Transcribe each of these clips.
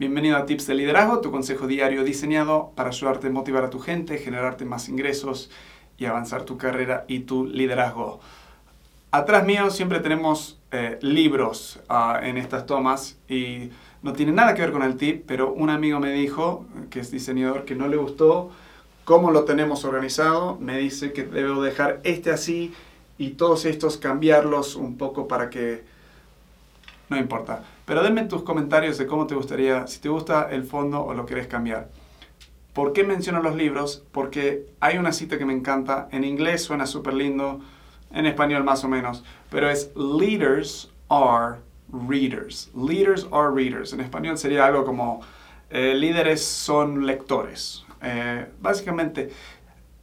Bienvenido a Tips de Liderazgo, tu consejo diario diseñado para ayudarte a motivar a tu gente, generarte más ingresos y avanzar tu carrera y tu liderazgo. Atrás mío siempre tenemos eh, libros ah, en estas tomas y no tiene nada que ver con el tip, pero un amigo me dijo, que es diseñador, que no le gustó cómo lo tenemos organizado. Me dice que debo dejar este así y todos estos cambiarlos un poco para que... No importa. Pero denme tus comentarios de cómo te gustaría, si te gusta el fondo o lo querés cambiar. ¿Por qué menciono los libros? Porque hay una cita que me encanta. En inglés suena súper lindo, en español más o menos. Pero es Leaders are readers. Leaders are readers. En español sería algo como eh, líderes son lectores. Eh, básicamente,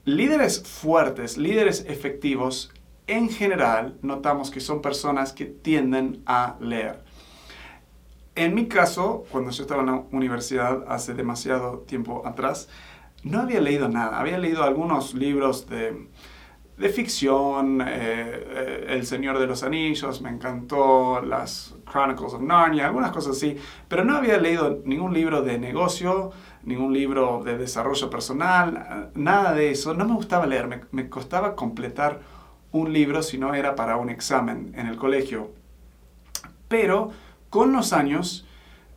líderes fuertes, líderes efectivos, en general notamos que son personas que tienden a leer. En mi caso, cuando yo estaba en la universidad hace demasiado tiempo atrás, no había leído nada. Había leído algunos libros de, de ficción, eh, eh, El Señor de los Anillos, me encantó las Chronicles of Narnia, algunas cosas así, pero no había leído ningún libro de negocio, ningún libro de desarrollo personal, nada de eso. No me gustaba leer, me, me costaba completar un libro si no era para un examen en el colegio. Pero con los años,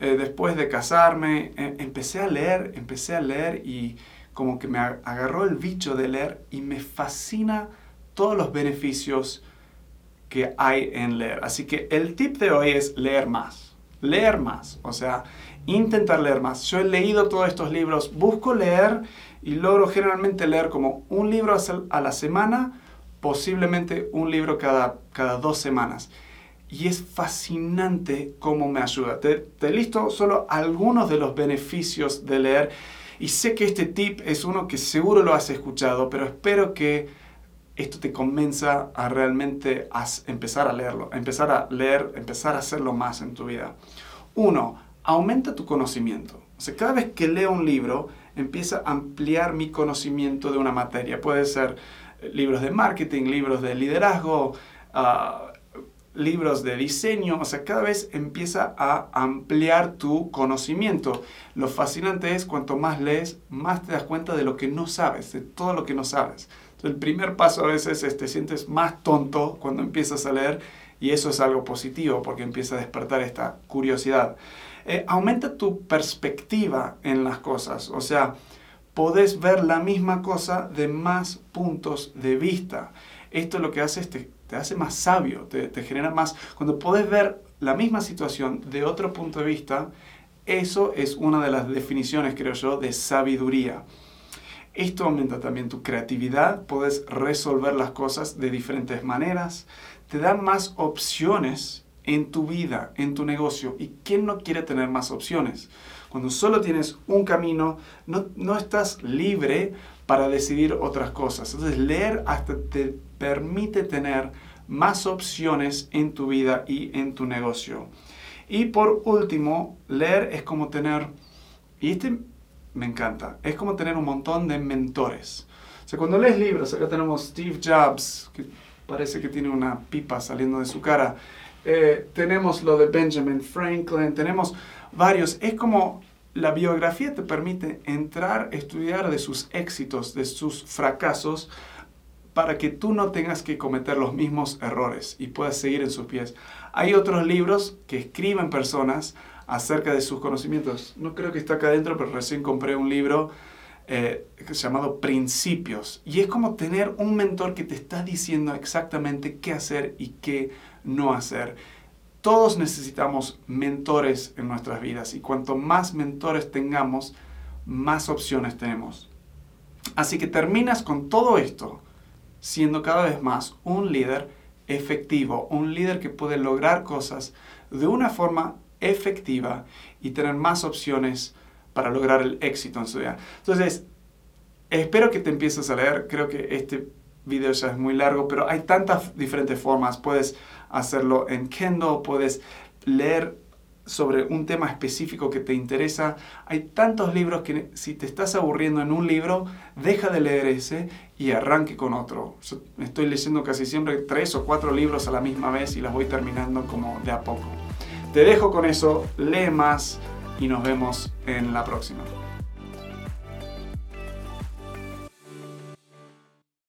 eh, después de casarme, empecé a leer, empecé a leer y como que me agarró el bicho de leer y me fascina todos los beneficios que hay en leer. Así que el tip de hoy es leer más, leer más, o sea, intentar leer más. Yo he leído todos estos libros, busco leer y logro generalmente leer como un libro a la semana, posiblemente un libro cada, cada dos semanas. Y es fascinante cómo me ayuda. Te, listo solo algunos de los beneficios de leer y sé que este tip es uno que seguro lo has escuchado, pero espero que esto te convenza a realmente empezar a leerlo, empezar a leer, empezar a hacerlo más en tu vida. Uno, aumenta tu conocimiento. Cada vez que leo un libro, empieza a ampliar mi conocimiento de una materia. Puede ser libros de marketing, libros de liderazgo, uh, libros de diseño, o sea, cada vez empieza a ampliar tu conocimiento. Lo fascinante es cuanto más lees, más te das cuenta de lo que no sabes, de todo lo que no sabes. El primer paso a veces es te sientes más tonto cuando empiezas a leer y eso es algo positivo porque empieza a despertar esta curiosidad. Eh, aumenta tu perspectiva en las cosas, o sea, podés ver la misma cosa de más puntos de vista. Esto lo que hace es te te hace más sabio, te, genera más... Cuando puedes ver la misma situación de otro punto de vista, eso es una de las definiciones, creo yo, de sabiduría. Esto aumenta también tu creatividad, puedes resolver las cosas de diferentes maneras, te da más opciones en tu vida, en tu negocio. ¿Y quién no quiere tener más opciones? Cuando solo tienes un camino, no, no estás libre para decidir otras cosas. Entonces leer hasta te permite tener más opciones en tu vida y en tu negocio. Y por último, leer es como tener, y este me encanta, es como tener un montón de mentores. O sea, cuando lees libros, acá tenemos Steve Jobs, que parece que tiene una pipa saliendo de su cara. Eh, tenemos lo de Benjamin Franklin, tenemos varios. Es como la biografía te permite entrar, estudiar de sus éxitos, de sus fracasos, para que tú no tengas que cometer los mismos errores y puedas seguir en sus pies. Hay otros libros que escriben personas acerca de sus conocimientos. No creo que está acá adentro, pero recién compré un libro eh, llamado Principios. Y es como tener un mentor que te está diciendo exactamente qué hacer y qué no hacer. Todos necesitamos mentores en nuestras vidas y cuanto más mentores tengamos, más opciones tenemos. Así que terminas con todo esto siendo cada vez más un líder efectivo, un líder que puede lograr cosas de una forma efectiva y tener más opciones para lograr el éxito en su vida. Entonces, espero que te empieces a leer. Creo que este video ya es muy largo, pero hay tantas diferentes formas. Puedes hacerlo en Kindle, puedes leer sobre un tema específico que te interesa. Hay tantos libros que si te estás aburriendo en un libro, deja de leer ese y arranque con otro. estoy leyendo casi siempre tres o cuatro libros a la misma vez y las voy terminando como de a poco. Te dejo con eso, lee más y nos vemos en la próxima.